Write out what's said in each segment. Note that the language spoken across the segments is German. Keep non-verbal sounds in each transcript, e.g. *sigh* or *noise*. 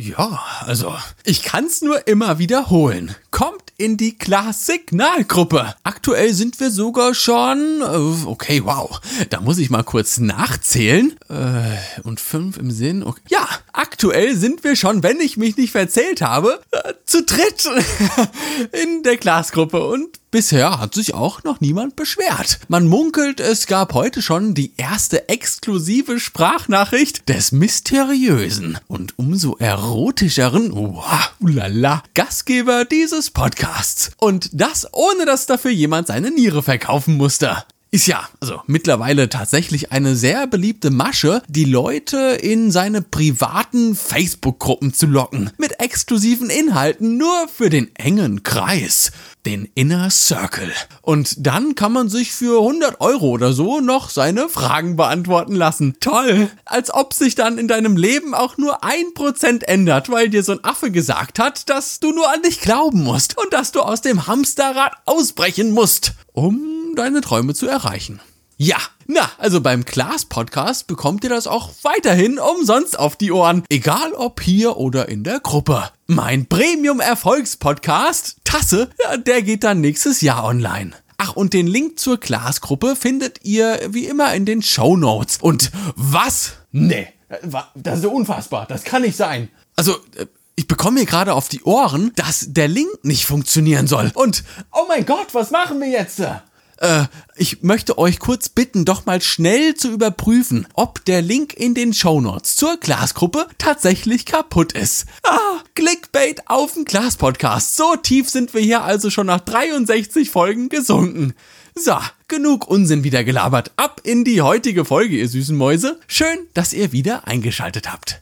Ja, also, ich kann's nur immer wiederholen. Kommt in die Klaas-Signalgruppe. Aktuell sind wir sogar schon, äh, okay, wow, da muss ich mal kurz nachzählen. Äh, und fünf im Sinn, okay. Ja, aktuell sind wir schon, wenn ich mich nicht verzählt habe, äh, zu dritt *laughs* in der Klaas-Gruppe und Bisher hat sich auch noch niemand beschwert. Man munkelt, es gab heute schon die erste exklusive Sprachnachricht des mysteriösen und umso erotischeren, wow, ulala, Gastgeber dieses Podcasts. Und das ohne, dass dafür jemand seine Niere verkaufen musste. Ist ja, also mittlerweile tatsächlich eine sehr beliebte Masche, die Leute in seine privaten Facebook-Gruppen zu locken. Mit exklusiven Inhalten nur für den engen Kreis. Den Inner Circle. Und dann kann man sich für 100 Euro oder so noch seine Fragen beantworten lassen. Toll! Als ob sich dann in deinem Leben auch nur ein Prozent ändert, weil dir so ein Affe gesagt hat, dass du nur an dich glauben musst und dass du aus dem Hamsterrad ausbrechen musst, um deine Träume zu erreichen. Ja, na, also beim Klaas Podcast bekommt ihr das auch weiterhin umsonst auf die Ohren, egal ob hier oder in der Gruppe. Mein Premium Erfolgs Podcast Tasse, der geht dann nächstes Jahr online. Ach, und den Link zur Klaas-Gruppe findet ihr wie immer in den Show Notes. Und was? Nee, das ist unfassbar. Das kann nicht sein. Also, äh, ich bekomme mir gerade auf die Ohren, dass der Link nicht funktionieren soll. Und, oh mein Gott, was machen wir jetzt? Äh, ich möchte euch kurz bitten, doch mal schnell zu überprüfen, ob der Link in den Shownotes zur Glasgruppe tatsächlich kaputt ist. Ah, Clickbait auf den Glas-Podcast. So tief sind wir hier also schon nach 63 Folgen gesunken. So, genug Unsinn wieder gelabert. Ab in die heutige Folge, ihr süßen Mäuse. Schön, dass ihr wieder eingeschaltet habt.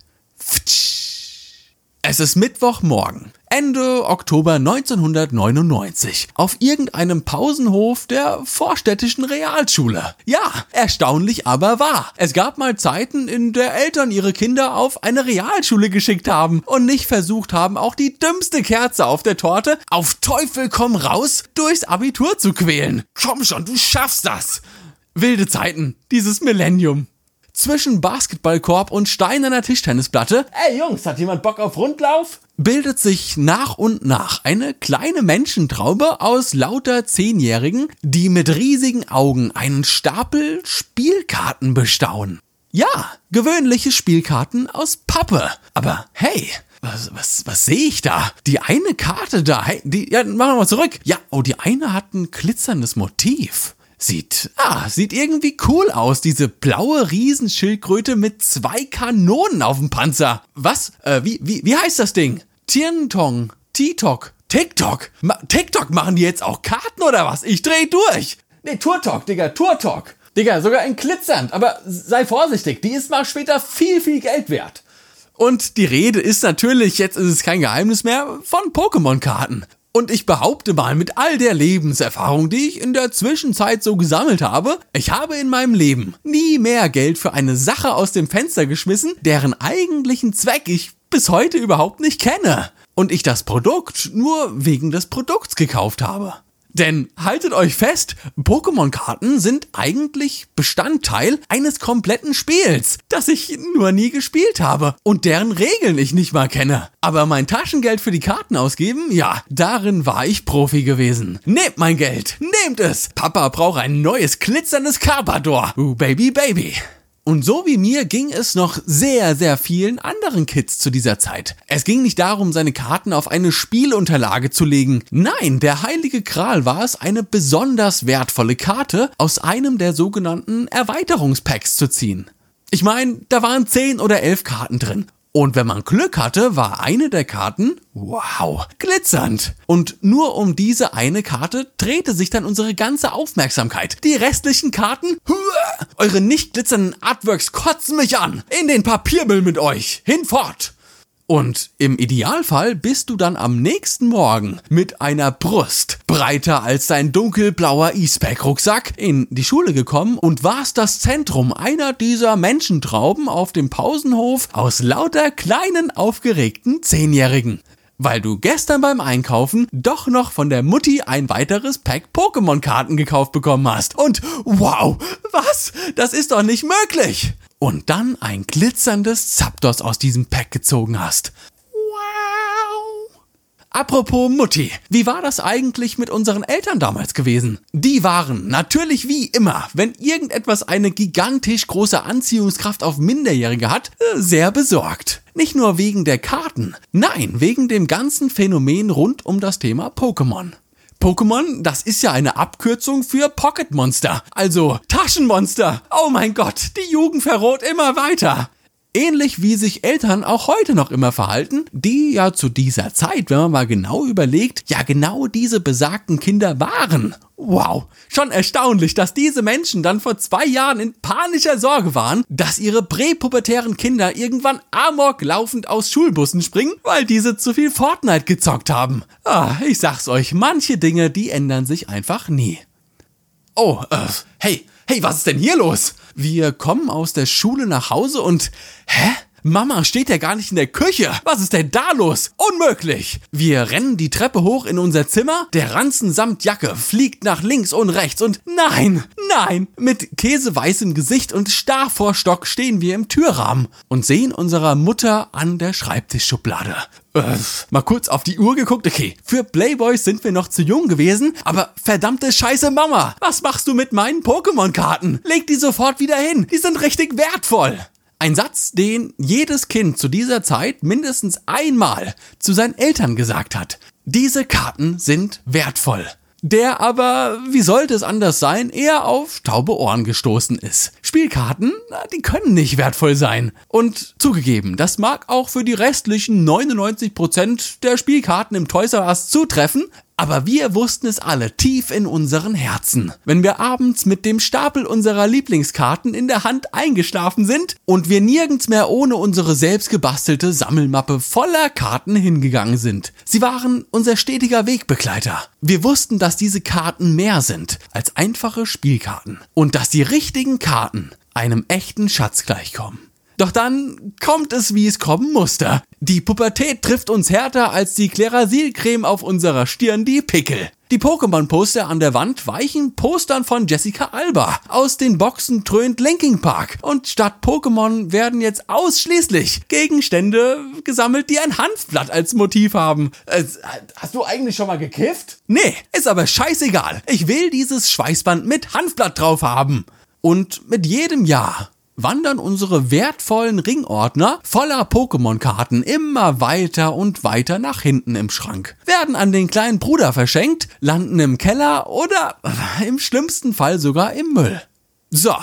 Es ist Mittwochmorgen. Ende Oktober 1999 auf irgendeinem Pausenhof der vorstädtischen Realschule. Ja, erstaunlich aber wahr. Es gab mal Zeiten, in der Eltern ihre Kinder auf eine Realschule geschickt haben und nicht versucht haben, auch die dümmste Kerze auf der Torte auf Teufel komm raus durchs Abitur zu quälen. Komm schon, du schaffst das. Wilde Zeiten, dieses Millennium zwischen Basketballkorb und steinerner Tischtennisplatte. Ey Jungs, hat jemand Bock auf Rundlauf? bildet sich nach und nach eine kleine Menschentraube aus lauter Zehnjährigen, die mit riesigen Augen einen Stapel Spielkarten bestaunen. Ja, gewöhnliche Spielkarten aus Pappe. Aber hey, was, was, was sehe ich da? Die eine Karte da, hey, die, ja, machen wir mal zurück. Ja, oh, die eine hat ein glitzerndes Motiv. Sieht, ah, sieht irgendwie cool aus, diese blaue Riesenschildkröte mit zwei Kanonen auf dem Panzer. Was? Äh, wie, wie, wie heißt das Ding? Tientong, TikTok, TikTok. Ma TikTok machen die jetzt auch Karten oder was? Ich dreh durch. Nee, Tourtalk, Digga, Tourtalk. Digga, sogar ein glitzernd, aber sei vorsichtig, die ist mal später viel, viel Geld wert. Und die Rede ist natürlich, jetzt ist es kein Geheimnis mehr, von Pokémon-Karten. Und ich behaupte mal, mit all der Lebenserfahrung, die ich in der Zwischenzeit so gesammelt habe, ich habe in meinem Leben nie mehr Geld für eine Sache aus dem Fenster geschmissen, deren eigentlichen Zweck ich bis heute überhaupt nicht kenne. Und ich das Produkt nur wegen des Produkts gekauft habe. Denn haltet euch fest, Pokémon-Karten sind eigentlich Bestandteil eines kompletten Spiels, das ich nur nie gespielt habe und deren Regeln ich nicht mal kenne. Aber mein Taschengeld für die Karten ausgeben, ja, darin war ich Profi gewesen. Nehmt mein Geld, nehmt es! Papa braucht ein neues glitzerndes Carpador. Uh, baby, baby. Und so wie mir ging es noch sehr, sehr vielen anderen Kids zu dieser Zeit. Es ging nicht darum, seine Karten auf eine Spielunterlage zu legen. Nein, der heilige Kral war es, eine besonders wertvolle Karte aus einem der sogenannten Erweiterungspacks zu ziehen. Ich meine, da waren 10 oder 11 Karten drin. Und wenn man Glück hatte, war eine der Karten, wow, glitzernd. Und nur um diese eine Karte drehte sich dann unsere ganze Aufmerksamkeit. Die restlichen Karten, huah, eure nicht glitzernden Artworks kotzen mich an. In den Papiermüll mit euch. Hinfort. Und im Idealfall bist du dann am nächsten Morgen mit einer Brust breiter als dein dunkelblauer E-Spec-Rucksack in die Schule gekommen und warst das Zentrum einer dieser Menschentrauben auf dem Pausenhof aus lauter kleinen aufgeregten Zehnjährigen weil du gestern beim Einkaufen doch noch von der Mutti ein weiteres Pack Pokémon-Karten gekauft bekommen hast. Und wow, was? Das ist doch nicht möglich! Und dann ein glitzerndes Zapdos aus diesem Pack gezogen hast. Apropos Mutti, wie war das eigentlich mit unseren Eltern damals gewesen? Die waren natürlich wie immer, wenn irgendetwas eine gigantisch große Anziehungskraft auf Minderjährige hat, sehr besorgt. Nicht nur wegen der Karten, nein, wegen dem ganzen Phänomen rund um das Thema Pokémon. Pokémon, das ist ja eine Abkürzung für Pocket Monster, also Taschenmonster. Oh mein Gott, die Jugend verroht immer weiter. Ähnlich wie sich Eltern auch heute noch immer verhalten, die ja zu dieser Zeit, wenn man mal genau überlegt, ja genau diese besagten Kinder waren. Wow, schon erstaunlich, dass diese Menschen dann vor zwei Jahren in panischer Sorge waren, dass ihre präpubertären Kinder irgendwann amok laufend aus Schulbussen springen, weil diese zu viel Fortnite gezockt haben. Ah, ich sag's euch, manche Dinge, die ändern sich einfach nie. Oh, äh, hey, hey, was ist denn hier los? Wir kommen aus der Schule nach Hause und, hä? Mama steht ja gar nicht in der Küche. Was ist denn da los? Unmöglich. Wir rennen die Treppe hoch in unser Zimmer. Der Ranzen samt Jacke fliegt nach links und rechts und nein, nein. Mit käseweißem Gesicht und starr vor Stock stehen wir im Türrahmen und sehen unserer Mutter an der Schreibtischschublade. Äh, mal kurz auf die Uhr geguckt. Okay, für Playboys sind wir noch zu jung gewesen, aber verdammte Scheiße Mama, was machst du mit meinen Pokémon-Karten? Leg die sofort wieder hin. Die sind richtig wertvoll. Ein Satz, den jedes Kind zu dieser Zeit mindestens einmal zu seinen Eltern gesagt hat. Diese Karten sind wertvoll. Der aber, wie sollte es anders sein, eher auf taube Ohren gestoßen ist. Spielkarten, die können nicht wertvoll sein. Und zugegeben, das mag auch für die restlichen 99% der Spielkarten im Toys R Us zutreffen, aber wir wussten es alle tief in unseren Herzen. Wenn wir abends mit dem Stapel unserer Lieblingskarten in der Hand eingeschlafen sind und wir nirgends mehr ohne unsere selbst gebastelte Sammelmappe voller Karten hingegangen sind. Sie waren unser stetiger Wegbegleiter. Wir wussten, dass diese Karten mehr sind als einfache Spielkarten und dass die richtigen Karten einem echten Schatz gleichkommen. Doch dann kommt es, wie es kommen musste. Die Pubertät trifft uns härter als die Klerasilcreme auf unserer Stirn die Pickel. Die Pokémon-Poster an der Wand weichen Postern von Jessica Alba. Aus den Boxen dröhnt Linking Park. Und statt Pokémon werden jetzt ausschließlich Gegenstände gesammelt, die ein Hanfblatt als Motiv haben. Äh, hast du eigentlich schon mal gekifft? Nee, ist aber scheißegal. Ich will dieses Schweißband mit Hanfblatt drauf haben. Und mit jedem Jahr wandern unsere wertvollen Ringordner voller Pokémon-Karten immer weiter und weiter nach hinten im Schrank, werden an den kleinen Bruder verschenkt, landen im Keller oder *laughs* im schlimmsten Fall sogar im Müll. So.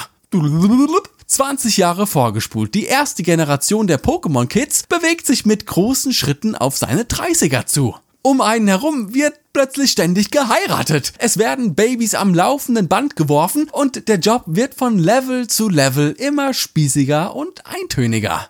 20 Jahre vorgespult. Die erste Generation der Pokémon Kids bewegt sich mit großen Schritten auf seine 30er zu. Um einen herum wird plötzlich ständig geheiratet. Es werden Babys am laufenden Band geworfen und der Job wird von Level zu Level immer spießiger und eintöniger.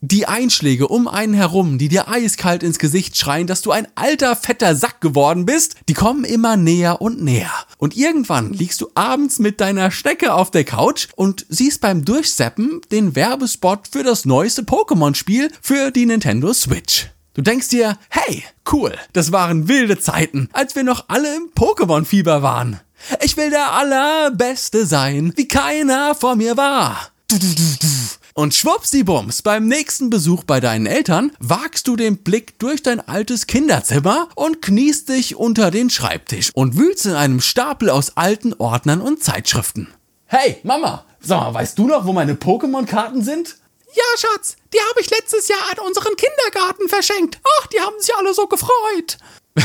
Die Einschläge um einen herum, die dir eiskalt ins Gesicht schreien, dass du ein alter, fetter Sack geworden bist, die kommen immer näher und näher. Und irgendwann liegst du abends mit deiner Schnecke auf der Couch und siehst beim Durchseppen den Werbespot für das neueste Pokémon-Spiel für die Nintendo Switch. Du denkst dir, hey, cool, das waren wilde Zeiten, als wir noch alle im Pokémon-Fieber waren. Ich will der Allerbeste sein, wie keiner vor mir war. Und schwuppsdiwumms, beim nächsten Besuch bei deinen Eltern wagst du den Blick durch dein altes Kinderzimmer und kniest dich unter den Schreibtisch und wühlst in einem Stapel aus alten Ordnern und Zeitschriften. Hey, Mama, sag mal, weißt du noch, wo meine Pokémon-Karten sind? Ja, Schatz, die habe ich letztes Jahr an unseren Kindergarten verschenkt. Ach, die haben sich alle so gefreut. *laughs*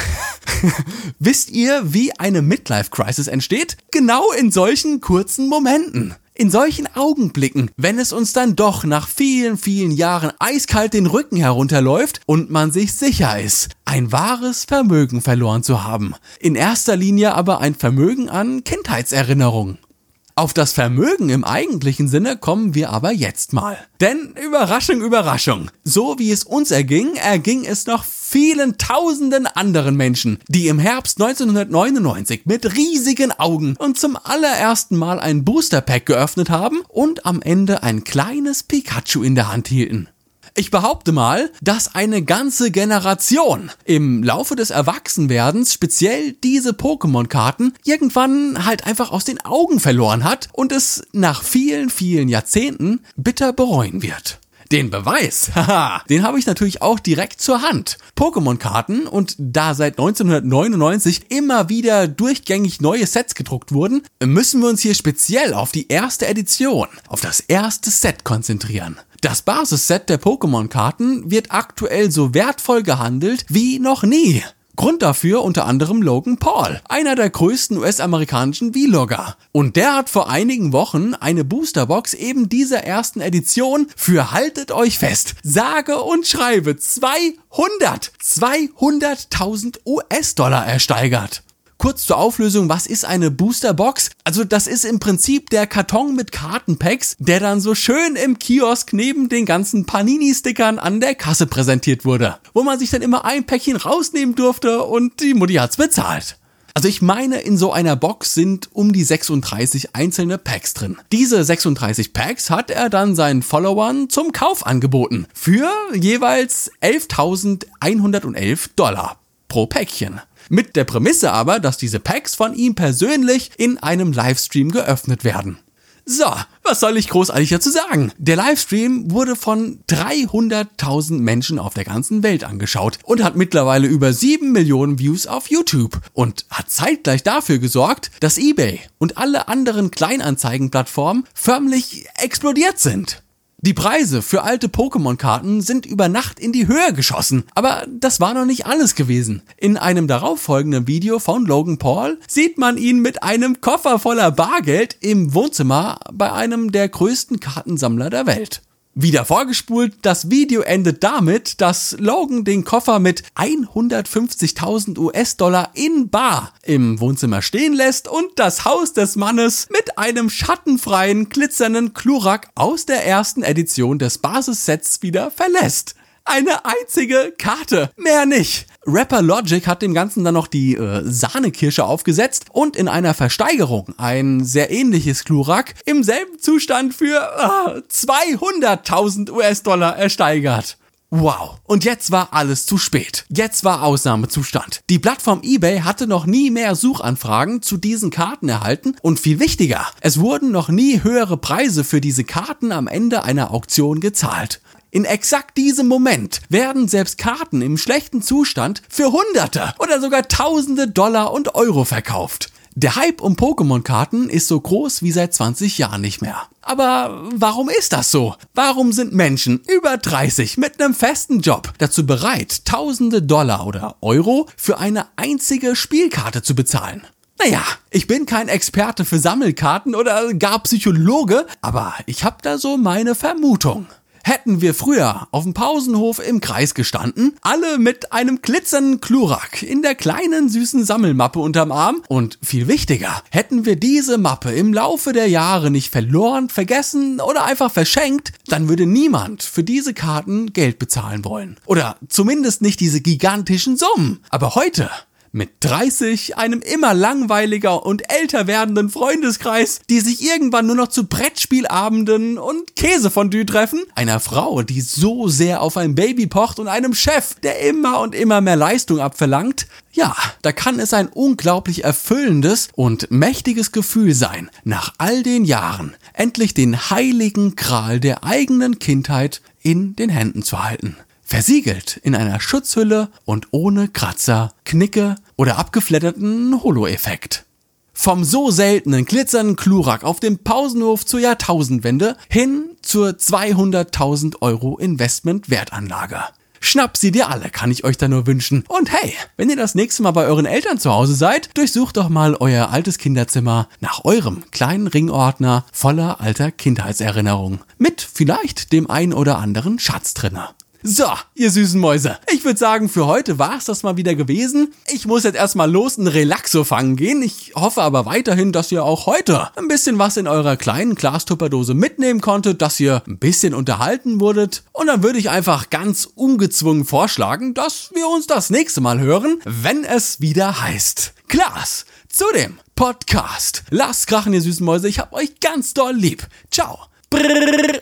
Wisst ihr, wie eine Midlife-Crisis entsteht? Genau in solchen kurzen Momenten. In solchen Augenblicken, wenn es uns dann doch nach vielen, vielen Jahren eiskalt den Rücken herunterläuft und man sich sicher ist, ein wahres Vermögen verloren zu haben. In erster Linie aber ein Vermögen an Kindheitserinnerungen. Auf das Vermögen im eigentlichen Sinne kommen wir aber jetzt mal. Denn Überraschung, Überraschung, so wie es uns erging, erging es noch vielen tausenden anderen Menschen, die im Herbst 1999 mit riesigen Augen und zum allerersten Mal ein Booster Pack geöffnet haben und am Ende ein kleines Pikachu in der Hand hielten. Ich behaupte mal, dass eine ganze Generation im Laufe des Erwachsenwerdens speziell diese Pokémon-Karten irgendwann halt einfach aus den Augen verloren hat und es nach vielen, vielen Jahrzehnten bitter bereuen wird. Den Beweis, *laughs* haha, den habe ich natürlich auch direkt zur Hand. Pokémon-Karten und da seit 1999 immer wieder durchgängig neue Sets gedruckt wurden, müssen wir uns hier speziell auf die erste Edition, auf das erste Set konzentrieren. Das Basisset der Pokémon-Karten wird aktuell so wertvoll gehandelt wie noch nie. Grund dafür unter anderem Logan Paul, einer der größten US-amerikanischen Vlogger. Und der hat vor einigen Wochen eine Boosterbox eben dieser ersten Edition für haltet euch fest, sage und schreibe 200, 200.000 US-Dollar ersteigert. Kurz zur Auflösung, was ist eine Boosterbox? Also das ist im Prinzip der Karton mit Kartenpacks, der dann so schön im Kiosk neben den ganzen Panini-Stickern an der Kasse präsentiert wurde, wo man sich dann immer ein Päckchen rausnehmen durfte und die Mutti hat's bezahlt. Also ich meine, in so einer Box sind um die 36 einzelne Packs drin. Diese 36 Packs hat er dann seinen Followern zum Kauf angeboten. Für jeweils 11.111 Dollar pro Päckchen. Mit der Prämisse aber, dass diese Packs von ihm persönlich in einem Livestream geöffnet werden. So, was soll ich großartig dazu sagen? Der Livestream wurde von 300.000 Menschen auf der ganzen Welt angeschaut und hat mittlerweile über 7 Millionen Views auf YouTube und hat zeitgleich dafür gesorgt, dass eBay und alle anderen Kleinanzeigenplattformen förmlich explodiert sind. Die Preise für alte Pokémon-Karten sind über Nacht in die Höhe geschossen. Aber das war noch nicht alles gewesen. In einem darauffolgenden Video von Logan Paul sieht man ihn mit einem Koffer voller Bargeld im Wohnzimmer bei einem der größten Kartensammler der Welt. Wieder vorgespult, das Video endet damit, dass Logan den Koffer mit 150.000 US-Dollar in Bar im Wohnzimmer stehen lässt und das Haus des Mannes mit einem schattenfreien, glitzernden Klurak aus der ersten Edition des Basissets wieder verlässt. Eine einzige Karte, mehr nicht. Rapper Logic hat dem Ganzen dann noch die äh, Sahnekirsche aufgesetzt und in einer Versteigerung ein sehr ähnliches Klurak im selben Zustand für äh, 200.000 US-Dollar ersteigert. Wow. Und jetzt war alles zu spät. Jetzt war Ausnahmezustand. Die Plattform eBay hatte noch nie mehr Suchanfragen zu diesen Karten erhalten und viel wichtiger, es wurden noch nie höhere Preise für diese Karten am Ende einer Auktion gezahlt. In exakt diesem Moment werden selbst Karten im schlechten Zustand für Hunderte oder sogar Tausende Dollar und Euro verkauft. Der Hype um Pokémon-Karten ist so groß wie seit 20 Jahren nicht mehr. Aber warum ist das so? Warum sind Menschen über 30 mit einem festen Job dazu bereit, tausende Dollar oder Euro für eine einzige Spielkarte zu bezahlen? Naja, ich bin kein Experte für Sammelkarten oder gar Psychologe, aber ich habe da so meine Vermutung. Hätten wir früher auf dem Pausenhof im Kreis gestanden, alle mit einem glitzernden Klurak in der kleinen süßen Sammelmappe unterm Arm und viel wichtiger, hätten wir diese Mappe im Laufe der Jahre nicht verloren, vergessen oder einfach verschenkt, dann würde niemand für diese Karten Geld bezahlen wollen. Oder zumindest nicht diese gigantischen Summen. Aber heute mit 30, einem immer langweiliger und älter werdenden Freundeskreis, die sich irgendwann nur noch zu Brettspielabenden und Käsefondue treffen, einer Frau, die so sehr auf ein Baby pocht und einem Chef, der immer und immer mehr Leistung abverlangt, ja, da kann es ein unglaublich erfüllendes und mächtiges Gefühl sein, nach all den Jahren endlich den heiligen Kral der eigenen Kindheit in den Händen zu halten. Versiegelt in einer Schutzhülle und ohne Kratzer, Knicke oder abgeflatterten Holo-Effekt. Vom so seltenen glitzernden Klurak auf dem Pausenhof zur Jahrtausendwende hin zur 200.000 Euro Investment-Wertanlage. Schnapp sie dir alle, kann ich euch da nur wünschen. Und hey, wenn ihr das nächste Mal bei euren Eltern zu Hause seid, durchsucht doch mal euer altes Kinderzimmer nach eurem kleinen Ringordner voller alter Kindheitserinnerungen. Mit vielleicht dem ein oder anderen Schatz drinne. So, ihr süßen Mäuse. Ich würde sagen, für heute war es das mal wieder gewesen. Ich muss jetzt erstmal los ein Relaxo fangen gehen. Ich hoffe aber weiterhin, dass ihr auch heute ein bisschen was in eurer kleinen Glastupperdose mitnehmen konntet, dass ihr ein bisschen unterhalten wurdet. Und dann würde ich einfach ganz ungezwungen vorschlagen, dass wir uns das nächste Mal hören, wenn es wieder heißt. Klaas, zu dem Podcast. Lasst krachen, ihr süßen Mäuse. Ich hab euch ganz doll lieb. Ciao. Brrr.